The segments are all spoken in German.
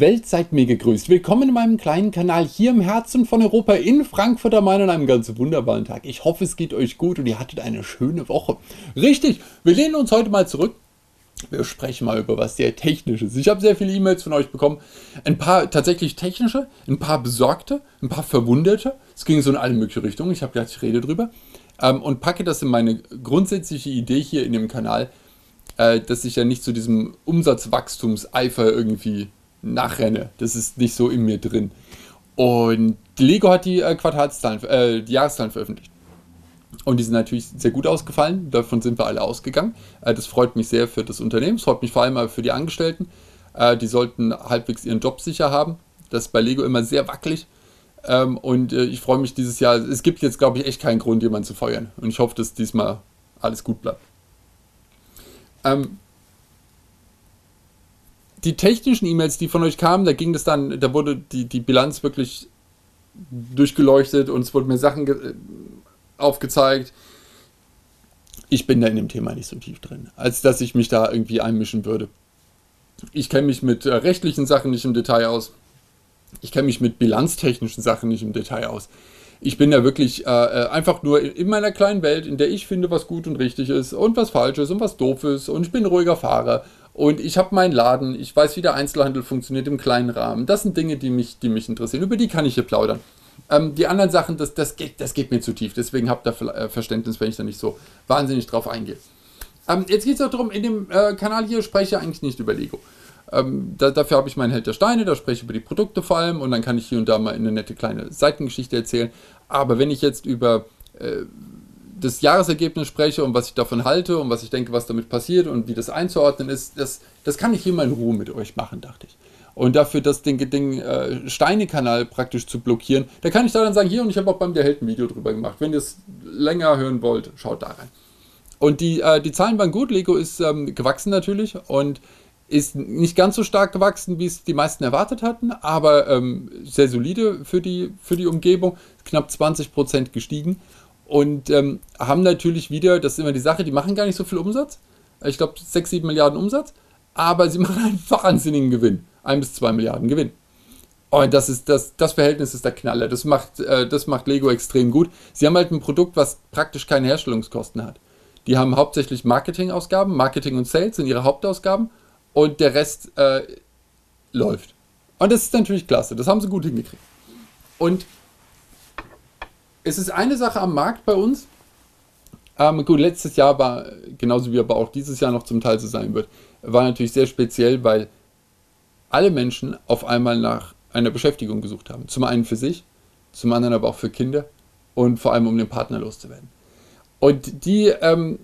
Welt seid mir gegrüßt. Willkommen in meinem kleinen Kanal hier im Herzen von Europa in Frankfurt am Main an einem ganz wunderbaren Tag. Ich hoffe, es geht euch gut und ihr hattet eine schöne Woche. Richtig, wir lehnen uns heute mal zurück. Wir sprechen mal über was sehr Technisches. Ich habe sehr viele E-Mails von euch bekommen. Ein paar tatsächlich technische, ein paar besorgte, ein paar verwunderte. Es ging so in alle möglichen Richtungen. Ich habe gedacht, ich rede drüber. Ähm, und packe das in meine grundsätzliche Idee hier in dem Kanal, äh, dass ich ja nicht zu diesem Umsatzwachstumseifer irgendwie nachrenne. Das ist nicht so in mir drin. Und Lego hat die äh, Quartalszahlen, äh, die Jahreszahlen veröffentlicht. Und die sind natürlich sehr gut ausgefallen. Davon sind wir alle ausgegangen. Äh, das freut mich sehr für das Unternehmen. Es freut mich vor allem für die Angestellten. Äh, die sollten halbwegs ihren Job sicher haben. Das ist bei Lego immer sehr wackelig. Ähm, und äh, ich freue mich dieses Jahr. Es gibt jetzt, glaube ich, echt keinen Grund, jemanden zu feuern. Und ich hoffe, dass diesmal alles gut bleibt. Ähm, die technischen E-Mails, die von euch kamen, da ging das dann, da wurde die, die Bilanz wirklich durchgeleuchtet und es wurden mir Sachen äh, aufgezeigt. Ich bin da in dem Thema nicht so tief drin, als dass ich mich da irgendwie einmischen würde. Ich kenne mich mit äh, rechtlichen Sachen nicht im Detail aus. Ich kenne mich mit bilanztechnischen Sachen nicht im Detail aus. Ich bin da wirklich äh, äh einfach nur in meiner kleinen Welt, in der ich finde, was gut und richtig ist und was falsch ist und was doof ist. Und ich bin ein ruhiger Fahrer und ich habe meinen Laden, ich weiß, wie der Einzelhandel funktioniert im kleinen Rahmen. Das sind Dinge, die mich, die mich interessieren. Über die kann ich hier plaudern. Ähm, die anderen Sachen, das, das, geht, das geht mir zu tief. Deswegen habt ihr äh, Verständnis, wenn ich da nicht so wahnsinnig drauf eingehe. Ähm, jetzt geht es auch darum, in dem äh, Kanal hier spreche ich eigentlich nicht über Lego. Ähm, da, dafür habe ich meinen Held der Steine, da spreche ich über die Produkte vor allem und dann kann ich hier und da mal eine nette kleine Seitengeschichte erzählen. Aber wenn ich jetzt über äh, das Jahresergebnis spreche und was ich davon halte und was ich denke, was damit passiert und wie das einzuordnen ist, das, das kann ich hier mal in Ruhe mit euch machen, dachte ich. Und dafür das Ding, Ding äh, Steine-Kanal praktisch zu blockieren, da kann ich da dann sagen, hier und ich habe auch beim Der Held ein Video drüber gemacht. Wenn ihr es länger hören wollt, schaut da rein. Und die, äh, die Zahlen waren gut, Lego ist ähm, gewachsen natürlich und ist nicht ganz so stark gewachsen, wie es die meisten erwartet hatten, aber ähm, sehr solide für die, für die Umgebung, knapp 20% gestiegen und ähm, haben natürlich wieder, das ist immer die Sache, die machen gar nicht so viel Umsatz. Ich glaube 6, 7 Milliarden Umsatz, aber sie machen einen wahnsinnigen Gewinn. 1 bis 2 Milliarden Gewinn. Und das ist das, das Verhältnis ist der Knaller. Das macht, äh, das macht Lego extrem gut. Sie haben halt ein Produkt, was praktisch keine Herstellungskosten hat. Die haben hauptsächlich Marketingausgaben, Marketing und Sales sind ihre Hauptausgaben und der Rest äh, läuft. Und das ist natürlich klasse. Das haben sie gut hingekriegt. Und es ist eine Sache am Markt bei uns. Ähm, gut, letztes Jahr war, genauso wie aber auch dieses Jahr noch zum Teil so sein wird, war natürlich sehr speziell, weil alle Menschen auf einmal nach einer Beschäftigung gesucht haben. Zum einen für sich, zum anderen aber auch für Kinder und vor allem um den Partner loszuwerden. Und die, ähm,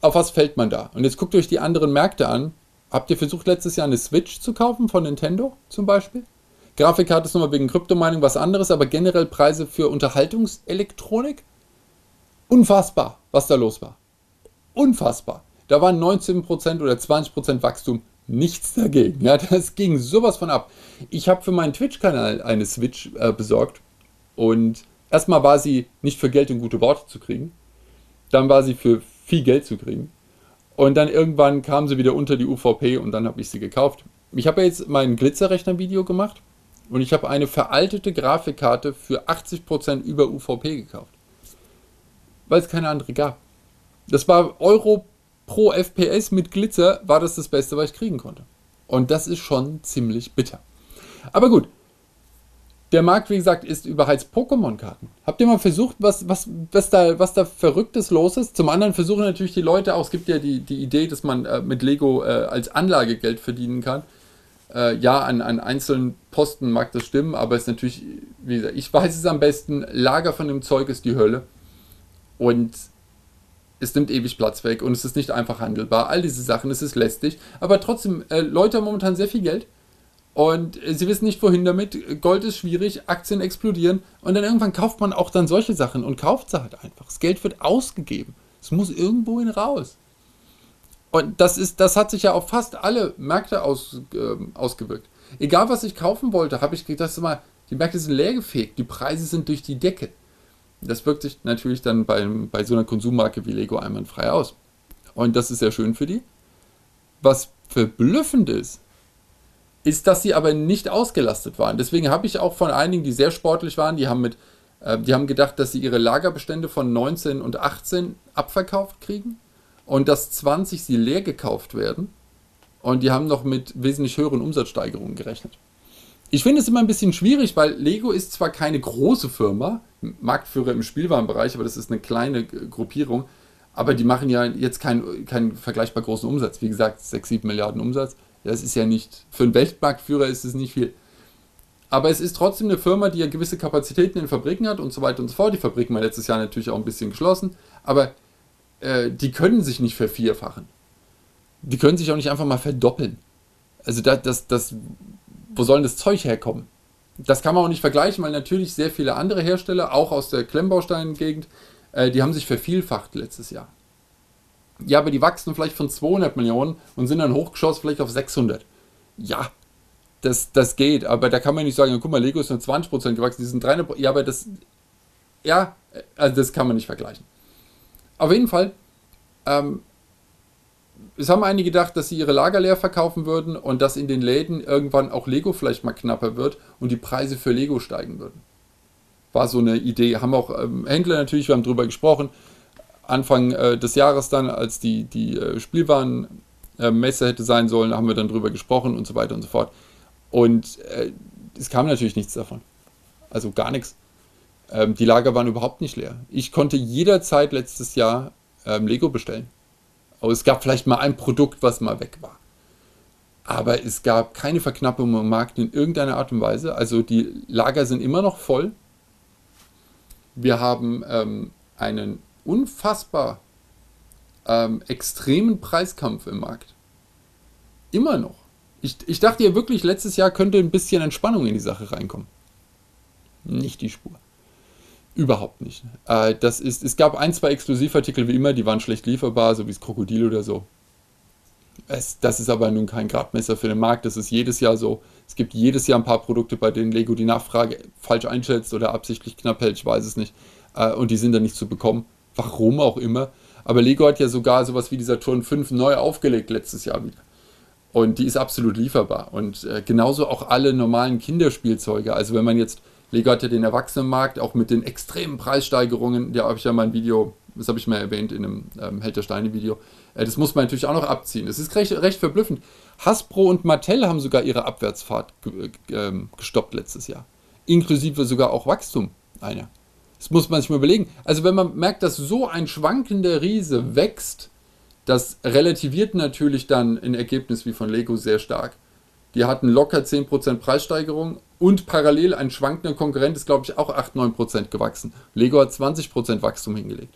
auf was fällt man da? Und jetzt guckt euch die anderen Märkte an. Habt ihr versucht, letztes Jahr eine Switch zu kaufen von Nintendo zum Beispiel? Grafikkarte ist nochmal wegen Kryptomining was anderes, aber generell Preise für Unterhaltungselektronik? Unfassbar, was da los war. Unfassbar. Da waren 19% oder 20% Wachstum nichts dagegen. Ja, das ging sowas von ab. Ich habe für meinen Twitch-Kanal eine Switch äh, besorgt und erstmal war sie nicht für Geld und gute Worte zu kriegen. Dann war sie für viel Geld zu kriegen. Und dann irgendwann kam sie wieder unter die UVP und dann habe ich sie gekauft. Ich habe jetzt mein Glitzerrechner-Video gemacht und ich habe eine veraltete Grafikkarte für 80% über UVP gekauft. Weil es keine andere gab. Das war Euro pro FPS mit Glitzer, war das das Beste, was ich kriegen konnte. Und das ist schon ziemlich bitter. Aber gut. Der Markt, wie gesagt, ist überheizt Pokémon-Karten. Habt ihr mal versucht, was, was, was, da, was da Verrücktes los ist? Zum anderen versuchen natürlich die Leute auch, es gibt ja die, die Idee, dass man äh, mit Lego äh, als Anlage Geld verdienen kann. Äh, ja, an, an einzelnen Posten mag das stimmen, aber es ist natürlich, wie gesagt, ich weiß es am besten, Lager von dem Zeug ist die Hölle. Und es nimmt ewig Platz weg und es ist nicht einfach handelbar. All diese Sachen, es ist lästig. Aber trotzdem, äh, Leute haben momentan sehr viel Geld und äh, sie wissen nicht, wohin damit. Gold ist schwierig, Aktien explodieren und dann irgendwann kauft man auch dann solche Sachen und kauft sie halt einfach. Das Geld wird ausgegeben. Es muss irgendwohin raus. Und das, ist, das hat sich ja auf fast alle Märkte aus, äh, ausgewirkt. Egal, was ich kaufen wollte, habe ich gedacht, mal, die Märkte sind leergefegt, die Preise sind durch die Decke. Das wirkt sich natürlich dann bei, bei so einer Konsummarke wie Lego einwandfrei aus. Und das ist sehr schön für die. Was verblüffend ist, ist, dass sie aber nicht ausgelastet waren. Deswegen habe ich auch von einigen, die sehr sportlich waren, die haben mit, äh, die haben gedacht, dass sie ihre Lagerbestände von 19 und 18 abverkauft kriegen und dass 20 sie leer gekauft werden. Und die haben noch mit wesentlich höheren Umsatzsteigerungen gerechnet. Ich finde es immer ein bisschen schwierig, weil Lego ist zwar keine große Firma, Marktführer im Spielwarenbereich, aber das ist eine kleine Gruppierung, aber die machen ja jetzt keinen, keinen vergleichbar großen Umsatz. Wie gesagt, 6, 7 Milliarden Umsatz. Das ist ja nicht, für einen Weltmarktführer ist es nicht viel. Aber es ist trotzdem eine Firma, die ja gewisse Kapazitäten in Fabriken hat und so weiter und so fort. Die Fabriken waren letztes Jahr natürlich auch ein bisschen geschlossen, aber äh, die können sich nicht vervierfachen. Die können sich auch nicht einfach mal verdoppeln. Also das, das, das, wo soll denn das Zeug herkommen? Das kann man auch nicht vergleichen, weil natürlich sehr viele andere Hersteller, auch aus der Klemmbaustein-Gegend, äh, die haben sich vervielfacht letztes Jahr. Ja, aber die wachsen vielleicht von 200 Millionen und sind dann hochgeschossen vielleicht auf 600. Ja, das, das geht, aber da kann man nicht sagen, guck mal, Lego ist nur 20% gewachsen, die sind 300%. Ja, aber das, ja, also das kann man nicht vergleichen. Auf jeden Fall, ähm, es haben einige gedacht, dass sie ihre Lager leer verkaufen würden und dass in den Läden irgendwann auch Lego vielleicht mal knapper wird und die Preise für Lego steigen würden. War so eine Idee. Haben auch ähm, Händler natürlich, wir haben darüber gesprochen, Anfang äh, des Jahres dann, als die, die äh, Spielwarenmesse äh, hätte sein sollen, haben wir dann darüber gesprochen und so weiter und so fort. Und äh, es kam natürlich nichts davon. Also gar nichts. Ähm, die Lager waren überhaupt nicht leer. Ich konnte jederzeit letztes Jahr ähm, Lego bestellen. Aber es gab vielleicht mal ein Produkt, was mal weg war. Aber es gab keine Verknappung im Markt in irgendeiner Art und Weise. Also die Lager sind immer noch voll. Wir haben ähm, einen unfassbar ähm, extremen Preiskampf im Markt. Immer noch. Ich, ich dachte ja wirklich, letztes Jahr könnte ein bisschen Entspannung in die Sache reinkommen. Nicht die Spur. Überhaupt nicht. Äh, das ist, es gab ein, zwei Exklusivartikel wie immer, die waren schlecht lieferbar, so wie das Krokodil oder so. Es, das ist aber nun kein Gradmesser für den Markt, das ist jedes Jahr so. Es gibt jedes Jahr ein paar Produkte, bei denen Lego die Nachfrage falsch einschätzt oder absichtlich knapp hält, ich weiß es nicht. Äh, und die sind dann nicht zu bekommen. Warum auch immer. Aber Lego hat ja sogar sowas wie dieser Turn 5 neu aufgelegt letztes Jahr wieder. Und die ist absolut lieferbar. Und äh, genauso auch alle normalen Kinderspielzeuge. Also wenn man jetzt, Lego hat ja den Erwachsenenmarkt, auch mit den extremen Preissteigerungen, da habe ich ja mal ein Video, das habe ich mal erwähnt in einem ähm, Held der Steine Video, äh, das muss man natürlich auch noch abziehen. Das ist recht, recht verblüffend. Hasbro und Mattel haben sogar ihre Abwärtsfahrt äh, gestoppt letztes Jahr. Inklusive sogar auch Wachstum einer. Das muss man sich mal überlegen. Also wenn man merkt, dass so ein schwankender Riese wächst, das relativiert natürlich dann ein Ergebnis wie von Lego sehr stark. Die hatten locker 10% Preissteigerung und parallel ein schwankender Konkurrent ist, glaube ich, auch 8-9% gewachsen. Lego hat 20% Wachstum hingelegt.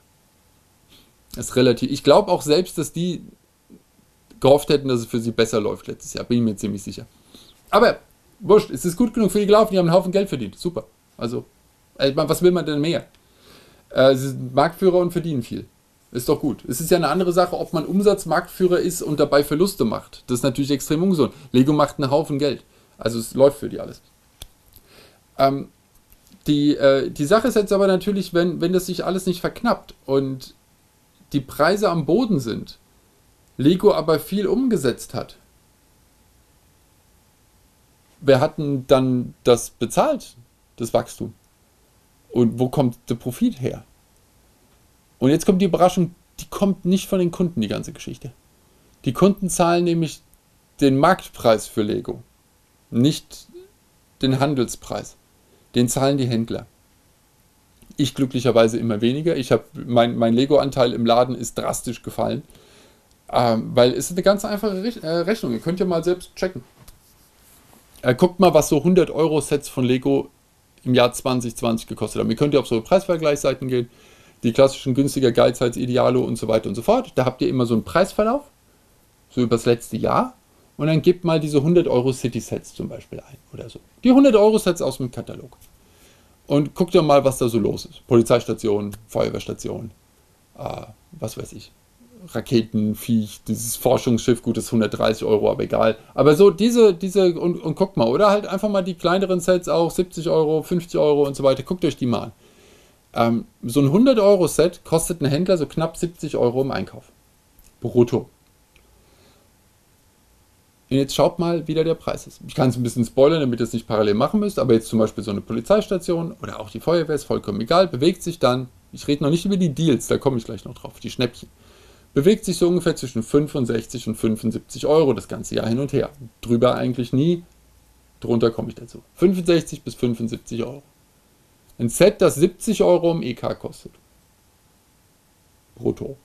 Das ist relativ. Ich glaube auch selbst, dass die gehofft hätten, dass es für sie besser läuft letztes Jahr. Bin ich mir ziemlich sicher. Aber wurscht, es ist gut genug für die gelaufen, die haben einen Haufen Geld verdient. Super. Also, was will man denn mehr? Äh, sie sind Marktführer und verdienen viel. Ist doch gut. Es ist ja eine andere Sache, ob man Umsatzmarktführer ist und dabei Verluste macht. Das ist natürlich extrem ungesund. Lego macht einen Haufen Geld. Also es läuft für die alles. Ähm, die, äh, die Sache ist jetzt aber natürlich, wenn, wenn das sich alles nicht verknappt und die Preise am Boden sind, Lego aber viel umgesetzt hat, wer hat denn dann das bezahlt, das Wachstum? Und wo kommt der Profit her? Und jetzt kommt die Überraschung, die kommt nicht von den Kunden, die ganze Geschichte. Die Kunden zahlen nämlich den Marktpreis für Lego, nicht den Handelspreis. Den zahlen die Händler. Ich glücklicherweise immer weniger. Ich habe mein, mein Lego-Anteil im Laden ist drastisch gefallen, ähm, weil es ist eine ganz einfache Rech äh, Rechnung. Ihr könnt ja mal selbst checken. Äh, guckt mal, was so 100 Euro Sets von Lego im Jahr 2020 gekostet haben. Ihr könnt ja auf so Preisvergleichsseiten gehen die klassischen günstiger Geizhals, Idealo und so weiter und so fort. Da habt ihr immer so einen Preisverlauf, so über das letzte Jahr. Und dann gebt mal diese 100 Euro City-Sets zum Beispiel ein oder so. Die 100 Euro Sets aus dem Katalog. Und guckt ihr mal, was da so los ist. Polizeistation, Feuerwehrstation, äh, was weiß ich. Raketenviech, dieses Forschungsschiff, gut, das ist 130 Euro, aber egal. Aber so diese, diese, und, und guckt mal, oder halt einfach mal die kleineren Sets auch, 70 Euro, 50 Euro und so weiter. Guckt euch die mal an. Ähm, so ein 100-Euro-Set kostet ein Händler so knapp 70 Euro im Einkauf. Brutto. Und jetzt schaut mal, wie da der Preis ist. Ich kann es ein bisschen spoilern, damit ihr es nicht parallel machen müsst, aber jetzt zum Beispiel so eine Polizeistation oder auch die Feuerwehr ist vollkommen egal, bewegt sich dann, ich rede noch nicht über die Deals, da komme ich gleich noch drauf, die Schnäppchen, bewegt sich so ungefähr zwischen 65 und 75 Euro das ganze Jahr hin und her. Drüber eigentlich nie, drunter komme ich dazu. 65 bis 75 Euro. Ein Set, das 70 Euro im EK kostet. Brutto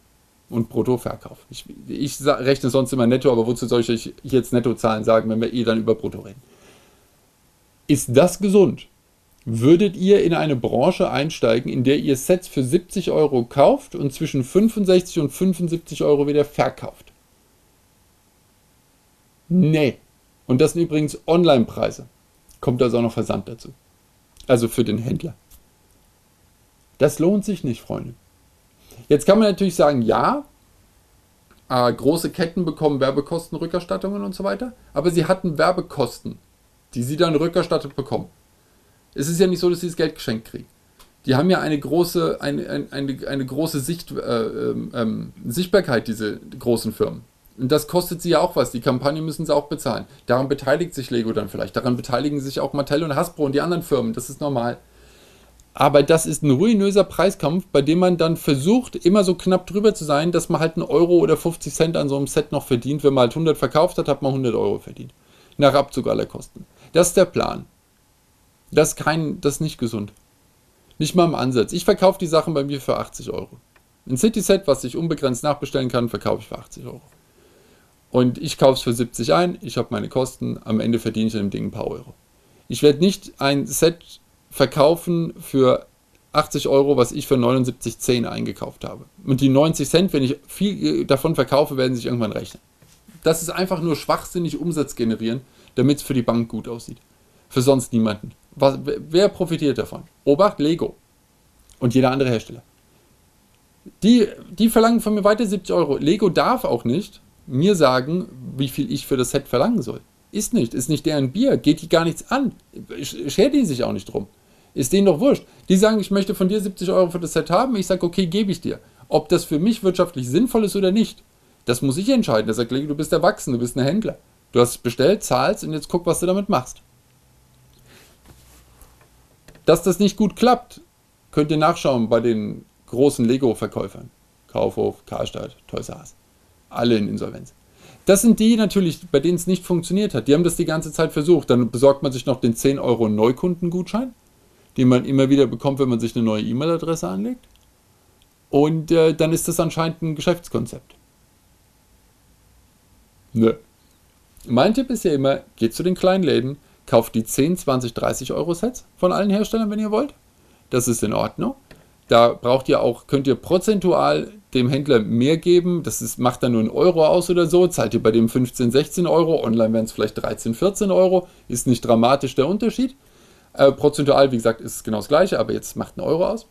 und Bruttoverkauf. Ich, ich rechne sonst immer netto, aber wozu soll ich euch jetzt Nettozahlen sagen, wenn wir eh dann über Brutto reden? Ist das gesund? Würdet ihr in eine Branche einsteigen, in der ihr Sets für 70 Euro kauft und zwischen 65 und 75 Euro wieder verkauft? Nee. Und das sind übrigens Online-Preise. Kommt also auch noch Versand dazu. Also für den Händler. Das lohnt sich nicht, Freunde. Jetzt kann man natürlich sagen, ja, äh, große Ketten bekommen Werbekostenrückerstattungen und so weiter, aber sie hatten Werbekosten, die sie dann rückerstattet bekommen. Es ist ja nicht so, dass sie das Geld geschenkt kriegen. Die haben ja eine große, eine, eine, eine große Sicht, äh, ähm, ähm, Sichtbarkeit, diese großen Firmen. Und das kostet sie ja auch was. Die Kampagne müssen sie auch bezahlen. Daran beteiligt sich Lego dann vielleicht. Daran beteiligen sich auch Mattel und Hasbro und die anderen Firmen. Das ist normal. Aber das ist ein ruinöser Preiskampf, bei dem man dann versucht, immer so knapp drüber zu sein, dass man halt einen Euro oder 50 Cent an so einem Set noch verdient. Wenn man halt 100 verkauft hat, hat man 100 Euro verdient. Nach Abzug aller Kosten. Das ist der Plan. Das ist, kein, das ist nicht gesund. Nicht mal im Ansatz. Ich verkaufe die Sachen bei mir für 80 Euro. Ein City-Set, was ich unbegrenzt nachbestellen kann, verkaufe ich für 80 Euro. Und ich kaufe es für 70 ein, ich habe meine Kosten, am Ende verdiene ich an dem Ding ein paar Euro. Ich werde nicht ein Set verkaufen für 80 Euro, was ich für 79,10 eingekauft habe. Und die 90 Cent, wenn ich viel davon verkaufe, werden sich irgendwann rechnen. Das ist einfach nur schwachsinnig Umsatz generieren, damit es für die Bank gut aussieht. Für sonst niemanden. Was, wer profitiert davon? Obacht, Lego. Und jeder andere Hersteller. Die, die verlangen von mir weiter 70 Euro. Lego darf auch nicht mir sagen, wie viel ich für das Set verlangen soll. Ist nicht, ist nicht deren Bier, geht die gar nichts an. Schert die sich auch nicht drum. Ist denen doch wurscht. Die sagen, ich möchte von dir 70 Euro für das Set haben. Ich sage, okay, gebe ich dir. Ob das für mich wirtschaftlich sinnvoll ist oder nicht, das muss ich entscheiden. Da sagt du bist erwachsen, du bist ein Händler. Du hast bestellt, zahlst und jetzt guck, was du damit machst. Dass das nicht gut klappt, könnt ihr nachschauen bei den großen Lego-Verkäufern. Kaufhof, Karstadt, Toys R. Alle in Insolvenz. Das sind die natürlich, bei denen es nicht funktioniert hat. Die haben das die ganze Zeit versucht. Dann besorgt man sich noch den 10 Euro Neukundengutschein, den man immer wieder bekommt, wenn man sich eine neue E-Mail-Adresse anlegt. Und äh, dann ist das anscheinend ein Geschäftskonzept. Nö. Mein Tipp ist ja immer, geht zu den kleinen Läden, kauft die 10, 20, 30 Euro Sets von allen Herstellern, wenn ihr wollt. Das ist in Ordnung. Da braucht ihr auch, könnt ihr prozentual dem Händler mehr geben. Das ist, macht dann nur einen Euro aus oder so. Zahlt ihr bei dem 15, 16 Euro. Online wären es vielleicht 13, 14 Euro. Ist nicht dramatisch der Unterschied. Äh, prozentual, wie gesagt, ist es genau das gleiche, aber jetzt macht ein Euro aus.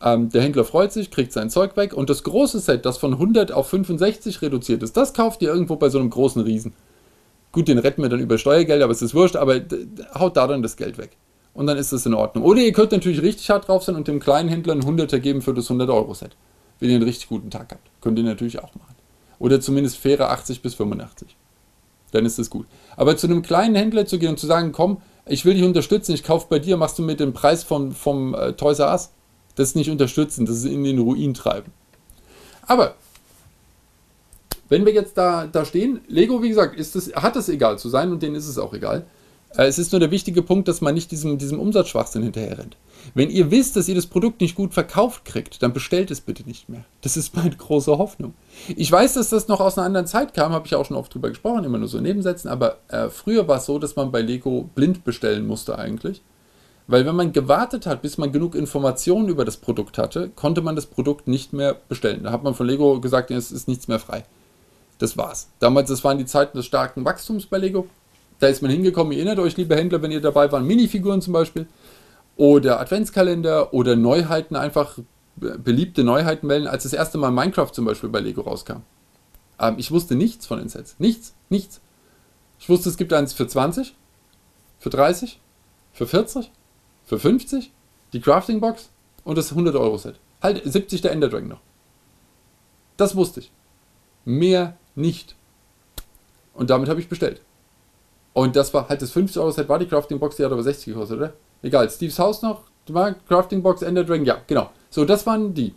Ähm, der Händler freut sich, kriegt sein Zeug weg. Und das große Set, das von 100 auf 65 reduziert ist, das kauft ihr irgendwo bei so einem großen Riesen. Gut, den retten wir dann über Steuergeld, aber es ist wurscht, aber haut da dann das Geld weg. Und dann ist das in Ordnung. Oder ihr könnt natürlich richtig hart drauf sein und dem kleinen Händler einen Hunderter geben für das 100-Euro-Set. Wenn ihr einen richtig guten Tag habt. Könnt ihr natürlich auch machen. Oder zumindest faire 80 bis 85. Dann ist das gut. Aber zu einem kleinen Händler zu gehen und zu sagen, komm, ich will dich unterstützen, ich kaufe bei dir, machst du mit dem Preis vom, vom äh, Toys R Us. Das ist nicht unterstützen, das ist in den Ruin treiben. Aber wenn wir jetzt da, da stehen, Lego, wie gesagt, ist das, hat es egal zu sein und denen ist es auch egal. Äh, es ist nur der wichtige Punkt, dass man nicht diesem, diesem Umsatzschwachsinn hinterher rennt. Wenn ihr wisst, dass ihr das Produkt nicht gut verkauft kriegt, dann bestellt es bitte nicht mehr. Das ist meine große Hoffnung. Ich weiß, dass das noch aus einer anderen Zeit kam, habe ich auch schon oft drüber gesprochen, immer nur so Nebensätzen, aber äh, früher war es so, dass man bei Lego blind bestellen musste eigentlich. Weil wenn man gewartet hat, bis man genug Informationen über das Produkt hatte, konnte man das Produkt nicht mehr bestellen. Da hat man von Lego gesagt, es ist nichts mehr frei. Das war's. Damals, das waren die Zeiten des starken Wachstums bei Lego. Da ist man hingekommen, ihr erinnert euch, liebe Händler, wenn ihr dabei waren, Minifiguren zum Beispiel oder Adventskalender oder Neuheiten, einfach beliebte Neuheiten melden, als das erste Mal Minecraft zum Beispiel bei Lego rauskam. Ähm, ich wusste nichts von den Sets. Nichts, nichts. Ich wusste, es gibt eins für 20, für 30, für 40, für 50, die Crafting Box und das 100 Euro Set. Halt 70 der Ender Dragon noch. Das wusste ich. Mehr nicht. Und damit habe ich bestellt. Und das war halt das 50-Euro-Set, war die Crafting Box, die hat aber 60 gekostet, oder? Egal, Steve's Haus noch, Crafting Box, Ender Dragon, ja, genau. So, das waren die.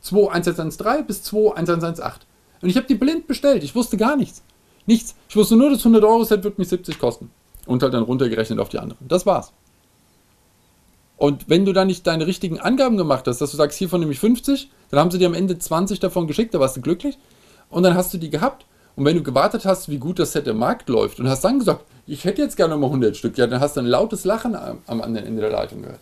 21113 bis 21118. Und ich habe die blind bestellt, ich wusste gar nichts. Nichts. Ich wusste nur, das 100-Euro-Set wird mich 70 kosten. Und halt dann runtergerechnet auf die anderen. Das war's. Und wenn du dann nicht deine richtigen Angaben gemacht hast, dass du sagst, hiervon nehme ich 50, dann haben sie dir am Ende 20 davon geschickt, da warst du glücklich. Und dann hast du die gehabt. Und wenn du gewartet hast, wie gut das Set im Markt läuft und hast dann gesagt, ich hätte jetzt gerne mal 100 Stück, ja, dann hast du ein lautes Lachen am, am anderen Ende der Leitung gehört.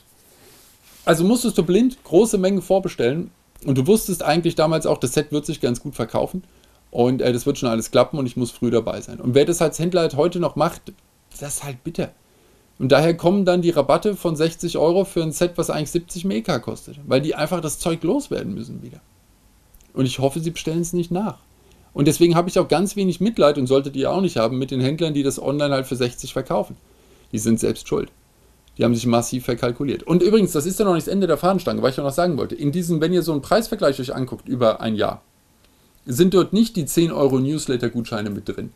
Also musstest du blind große Mengen vorbestellen und du wusstest eigentlich damals auch, das Set wird sich ganz gut verkaufen und äh, das wird schon alles klappen und ich muss früh dabei sein. Und wer das als Händler halt heute noch macht, das ist halt bitter. Und daher kommen dann die Rabatte von 60 Euro für ein Set, was eigentlich 70 Meka kostet, weil die einfach das Zeug loswerden müssen wieder. Und ich hoffe, sie bestellen es nicht nach. Und deswegen habe ich auch ganz wenig Mitleid und solltet ihr auch nicht haben mit den Händlern, die das online halt für 60 verkaufen. Die sind selbst schuld. Die haben sich massiv verkalkuliert. Und übrigens, das ist ja noch nicht das Ende der Fahnenstange, weil ich noch sagen wollte. In diesem, wenn ihr so einen Preisvergleich euch anguckt über ein Jahr, sind dort nicht die 10 Euro Newsletter-Gutscheine mit drin.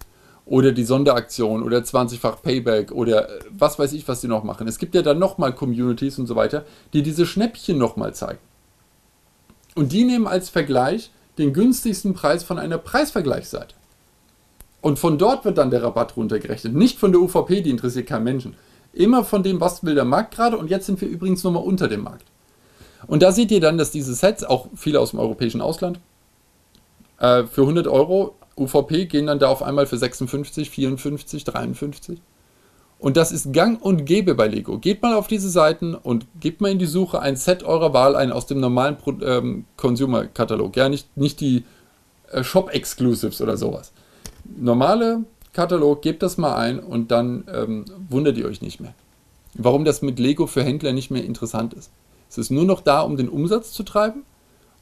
Oder die Sonderaktion oder 20-fach Payback oder äh, was weiß ich, was die noch machen. Es gibt ja dann nochmal Communities und so weiter, die diese Schnäppchen nochmal zeigen. Und die nehmen als Vergleich den günstigsten Preis von einer Preisvergleichsseite. Und von dort wird dann der Rabatt runtergerechnet. Nicht von der UVP, die interessiert keinen Menschen. Immer von dem, was will der Markt gerade. Und jetzt sind wir übrigens nochmal unter dem Markt. Und da seht ihr dann, dass diese Sets, auch viele aus dem europäischen Ausland, äh, für 100 Euro UVP gehen dann da auf einmal für 56, 54, 53. Und das ist gang und gäbe bei Lego. Geht mal auf diese Seiten und gebt mal in die Suche ein Set eurer Wahl ein aus dem normalen ähm, Consumer-Katalog. Ja, nicht, nicht die äh, Shop-Exclusives oder sowas. Normale Katalog, gebt das mal ein und dann ähm, wundert ihr euch nicht mehr. Warum das mit Lego für Händler nicht mehr interessant ist. Es ist nur noch da, um den Umsatz zu treiben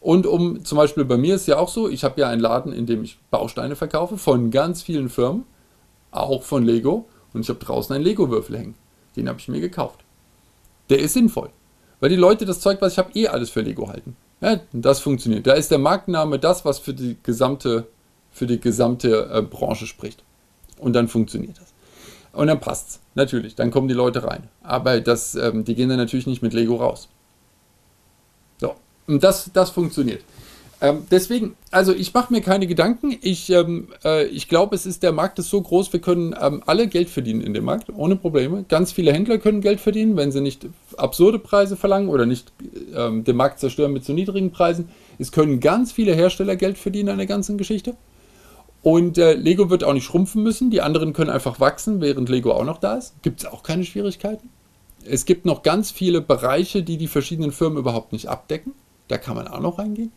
und um, zum Beispiel bei mir ist ja auch so, ich habe ja einen Laden, in dem ich Bausteine verkaufe von ganz vielen Firmen, auch von Lego. Und ich habe draußen einen Lego-Würfel hängen. Den habe ich mir gekauft. Der ist sinnvoll. Weil die Leute das Zeug, was ich habe, eh alles für Lego halten. Ja, das funktioniert. Da ist der Markenname das, was für die gesamte, für die gesamte äh, Branche spricht. Und dann funktioniert das. Und dann passt's. Natürlich. Dann kommen die Leute rein. Aber das, ähm, die gehen dann natürlich nicht mit Lego raus. So. Und das, das funktioniert. Ähm, deswegen, also ich mache mir keine Gedanken. Ich, ähm, äh, ich glaube, es ist der Markt ist so groß, wir können ähm, alle Geld verdienen in dem Markt, ohne Probleme. Ganz viele Händler können Geld verdienen, wenn sie nicht absurde Preise verlangen oder nicht ähm, den Markt zerstören mit zu niedrigen Preisen. Es können ganz viele Hersteller Geld verdienen an der ganzen Geschichte. Und äh, Lego wird auch nicht schrumpfen müssen. Die anderen können einfach wachsen, während Lego auch noch da ist. Gibt es auch keine Schwierigkeiten. Es gibt noch ganz viele Bereiche, die die verschiedenen Firmen überhaupt nicht abdecken. Da kann man auch noch reingehen.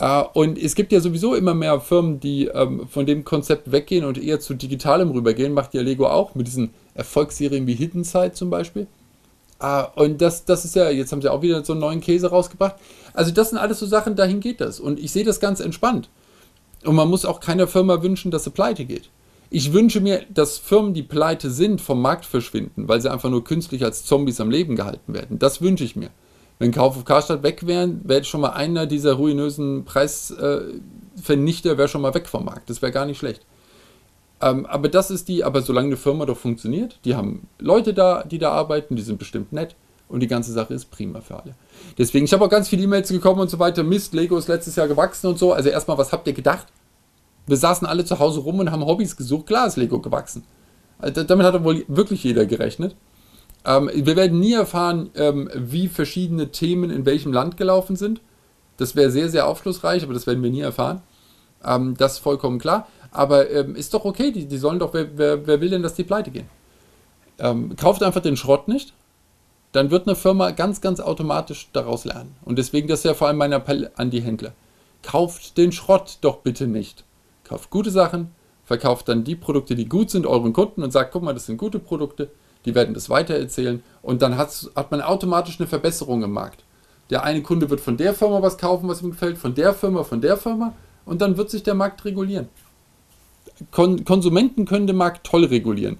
Äh, und es gibt ja sowieso immer mehr Firmen, die ähm, von dem Konzept weggehen und eher zu digitalem rübergehen. Macht ja Lego auch mit diesen Erfolgsserien wie Hidden Side zum Beispiel. Uh, und das, das ist ja, jetzt haben sie auch wieder so einen neuen Käse rausgebracht. Also das sind alles so Sachen, dahin geht das. Und ich sehe das ganz entspannt. Und man muss auch keiner Firma wünschen, dass sie pleite geht. Ich wünsche mir, dass Firmen, die pleite sind, vom Markt verschwinden, weil sie einfach nur künstlich als Zombies am Leben gehalten werden. Das wünsche ich mir. Wenn Kauf auf Karstadt weg wären, wäre schon mal einer dieser ruinösen Preisvernichter wäre schon mal weg vom Markt. Das wäre gar nicht schlecht. Ähm, aber das ist die, aber solange eine Firma doch funktioniert, die haben Leute da, die da arbeiten, die sind bestimmt nett und die ganze Sache ist prima für alle. Deswegen, ich habe auch ganz viele E-Mails gekommen und so weiter. Mist, Lego ist letztes Jahr gewachsen und so. Also erstmal, was habt ihr gedacht? Wir saßen alle zu Hause rum und haben Hobbys gesucht. Klar ist Lego gewachsen. Also damit hat wohl wirklich jeder gerechnet. Ähm, wir werden nie erfahren, ähm, wie verschiedene Themen in welchem Land gelaufen sind. Das wäre sehr, sehr aufschlussreich, aber das werden wir nie erfahren. Ähm, das ist vollkommen klar. Aber ähm, ist doch okay, die, die sollen doch, wer, wer, wer, will denn, dass die pleite gehen? Ähm, kauft einfach den Schrott nicht, dann wird eine Firma ganz, ganz automatisch daraus lernen. Und deswegen, das ist ja vor allem mein Appell an die Händler. Kauft den Schrott doch bitte nicht. Kauft gute Sachen, verkauft dann die Produkte, die gut sind, euren Kunden und sagt, guck mal, das sind gute Produkte die werden das weitererzählen und dann hat man automatisch eine Verbesserung im Markt. Der eine Kunde wird von der Firma was kaufen, was ihm gefällt, von der Firma, von der Firma und dann wird sich der Markt regulieren. Kon Konsumenten können den Markt toll regulieren.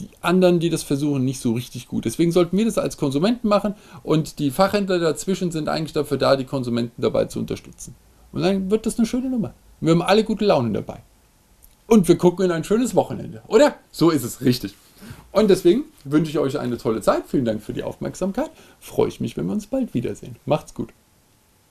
Die anderen, die das versuchen, nicht so richtig gut. Deswegen sollten wir das als Konsumenten machen und die Fachhändler dazwischen sind eigentlich dafür da, die Konsumenten dabei zu unterstützen. Und dann wird das eine schöne Nummer. Wir haben alle gute Laune dabei. und wir gucken in ein schönes Wochenende, oder? So ist es richtig. Und deswegen wünsche ich euch eine tolle Zeit. Vielen Dank für die Aufmerksamkeit. Freue ich mich, wenn wir uns bald wiedersehen. Macht's gut.